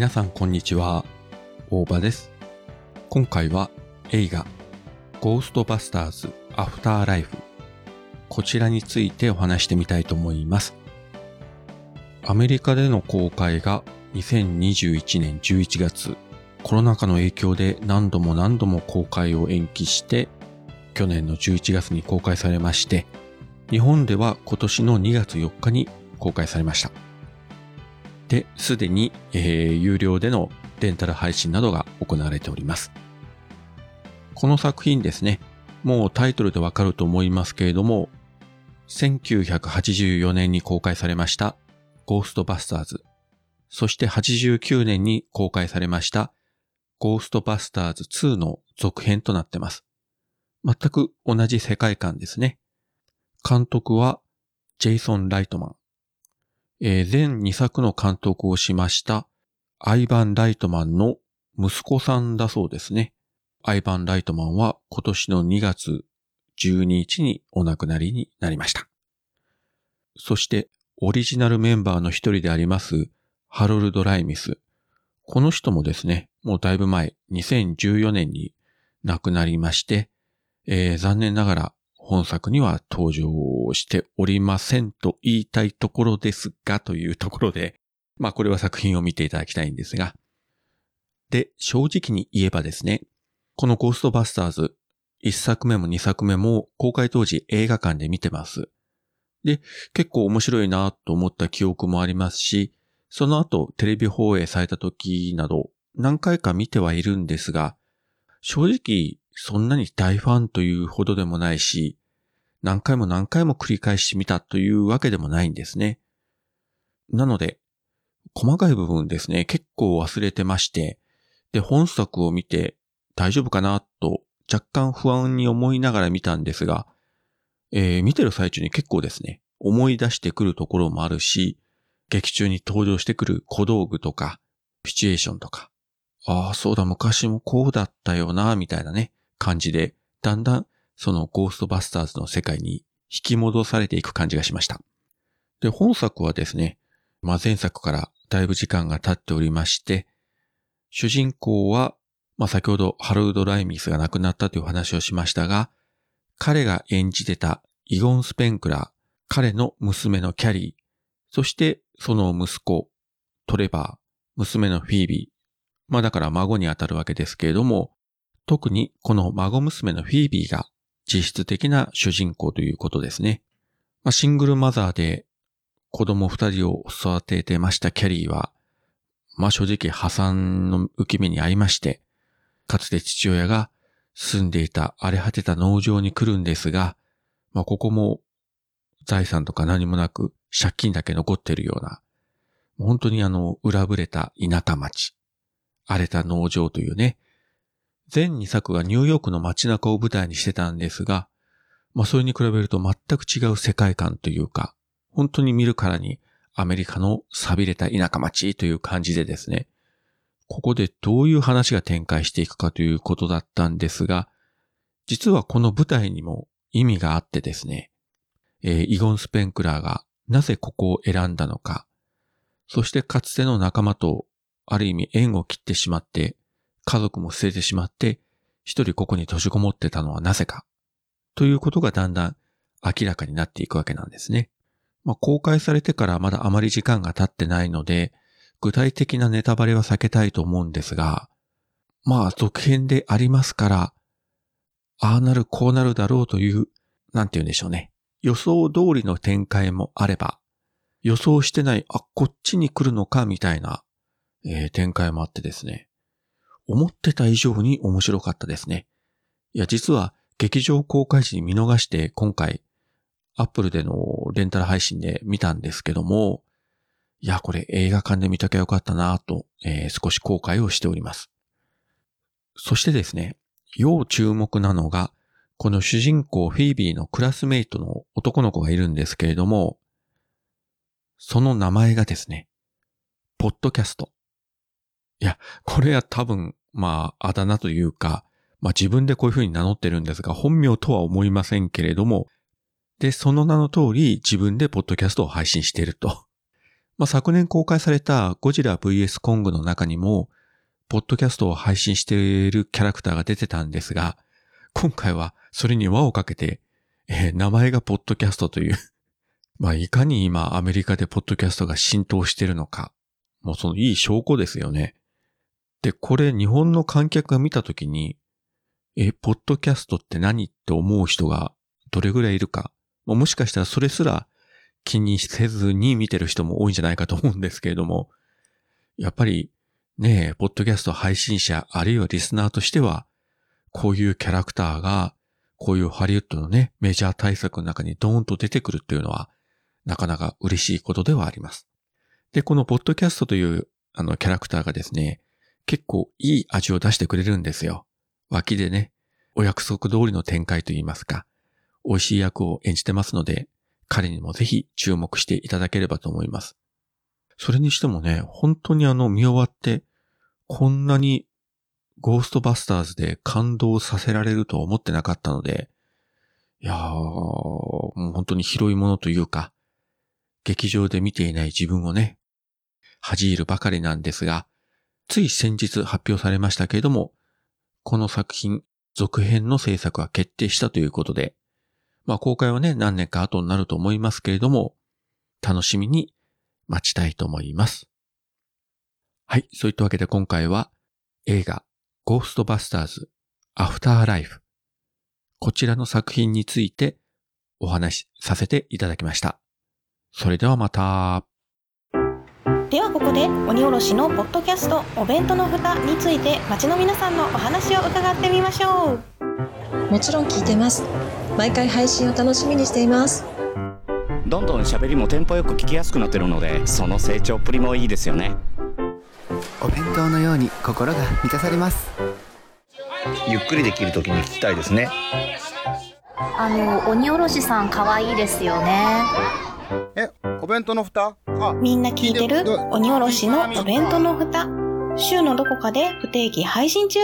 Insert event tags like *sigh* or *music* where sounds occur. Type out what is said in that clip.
皆さんこんにちは。大場です。今回は映画ゴーストバスターズアフターライフこちらについてお話してみたいと思います。アメリカでの公開が2021年11月コロナ禍の影響で何度も何度も公開を延期して去年の11月に公開されまして日本では今年の2月4日に公開されました。で、すでに、えー有料でのレンタル配信などが行われております。この作品ですね、もうタイトルでわかると思いますけれども、1984年に公開されましたゴーストバスターズ、そして89年に公開されましたゴーストバスターズ2の続編となってます。全く同じ世界観ですね。監督はジェイソン・ライトマン。えー全2作の監督をしましたアイバン・ライトマンの息子さんだそうですね。アイバン・ライトマンは今年の2月12日にお亡くなりになりました。そしてオリジナルメンバーの一人でありますハロルド・ライミス。この人もですね、もうだいぶ前、2014年に亡くなりまして、えー残念ながら本作には登場しておりませんと言いたいところですがというところで、まあこれは作品を見ていただきたいんですが。で、正直に言えばですね、このゴーストバスターズ、1作目も2作目も公開当時映画館で見てます。で、結構面白いなと思った記憶もありますし、その後テレビ放映された時など何回か見てはいるんですが、正直そんなに大ファンというほどでもないし、何回も何回も繰り返してみたというわけでもないんですね。なので、細かい部分ですね、結構忘れてまして、で、本作を見て大丈夫かなと若干不安に思いながら見たんですが、えー見てる最中に結構ですね、思い出してくるところもあるし、劇中に登場してくる小道具とか、シチュエーションとか、ああ、そうだ、昔もこうだったよな、みたいなね、感じで、だんだんそのゴーストバスターズの世界に引き戻されていく感じがしました。で、本作はですね、まあ、前作からだいぶ時間が経っておりまして、主人公は、まあ、先ほどハロルド・ライミスが亡くなったという話をしましたが、彼が演じてたイゴン・スペンクラー、彼の娘のキャリー、そしてその息子、トレバー、娘のフィービー、まあだから孫にあたるわけですけれども、特にこの孫娘のフィービーが実質的な主人公ということですね。まあ、シングルマザーで子供二人を育ててましたキャリーは、まあ正直破産の受け身に遭いまして、かつて父親が住んでいた荒れ果てた農場に来るんですが、まあここも財産とか何もなく借金だけ残ってるような、本当にあの裏ぶれた田舎町、荒れた農場というね、全2作がニューヨークの街中を舞台にしてたんですが、まあそれに比べると全く違う世界観というか、本当に見るからにアメリカの錆びれた田舎町という感じでですね、ここでどういう話が展開していくかということだったんですが、実はこの舞台にも意味があってですね、えーイゴン・スペンクラーがなぜここを選んだのか、そしてかつての仲間とある意味縁を切ってしまって、家族も捨ててしまって、一人ここに閉じこもってたのはなぜか、ということがだんだん明らかになっていくわけなんですね。まあ、公開されてからまだあまり時間が経ってないので、具体的なネタバレは避けたいと思うんですが、まあ続編でありますから、ああなるこうなるだろうという、なんて言うんでしょうね。予想通りの展開もあれば、予想してない、あ、こっちに来るのかみたいな、えー展開もあってですね。思ってた以上に面白かったですね。いや、実は劇場公開時に見逃して今回、アップルでのレンタル配信で見たんですけども、いや、これ映画館で見ときゃよかったなと、えー少し後悔をしております。そしてですね、要注目なのが、この主人公フィービーのクラスメイトの男の子がいるんですけれども、その名前がですね、ポッドキャスト。いや、これは多分、まあ、あだ名というか、まあ自分でこういう風に名乗ってるんですが、本名とは思いませんけれども、で、その名の通り自分でポッドキャストを配信していると。*laughs* まあ、昨年公開されたゴジラ VS コングの中にも、ポッドキャストを配信しているキャラクターが出てたんですが、今回はそれに輪をかけて、えー、名前がポッドキャストという *laughs* まあ、いかに今アメリカでポッドキャストが浸透してるのか、もうそのいい証拠ですよね。で、これ日本の観客が見たときに、え、ポッドキャストって何って思う人がどれぐらいいるか、もしかしたらそれすら気にせずに見てる人も多いんじゃないかと思うんですけれども、やっぱりねえ、ポッドキャスト配信者あるいはリスナーとしては、こういうキャラクターが、こういうハリウッドのね、メジャー対策の中にドーンと出てくるっていうのは、なかなか嬉しいことではあります。で、このポッドキャストというあのキャラクターがですね、結構いい味を出してくれるんですよ。脇でね、お約束通りの展開といいますか、美味しい役を演じてますので、彼にもぜひ注目していただければと思います。それにしてもね、本当にあの見終わって、こんなにゴーストバスターズで感動させられると思ってなかったので、いやー、もう本当に広いものというか、劇場で見ていない自分をね、恥じるばかりなんですが、つい先日発表されましたけれども、この作品、続編の制作は決定したということで、まあ公開はね、何年か後になると思いますけれども、楽しみに待ちたいと思います。はい、そういったわけで今回は映画ゴーストバスターズアフターライフこちらの作品についてお話しさせていただきました。それではまた。ではここで鬼おろしのポッドキャストお弁当の蓋について街の皆さんのお話を伺ってみましょう。もちろん聞いてます。毎回配信を楽しみにしています。どんどん喋りもテンポよく聞きやすくなってるのでその成長っぷりもいいですよね。お弁当のように心が満たされます。ゆっくりできる時に聞きたいですね。あの鬼おろしさん可愛いですよね弁当の蓋？あみんな聞いてる？鬼おろしのお弁当の蓋。週のどこかで不定期配信中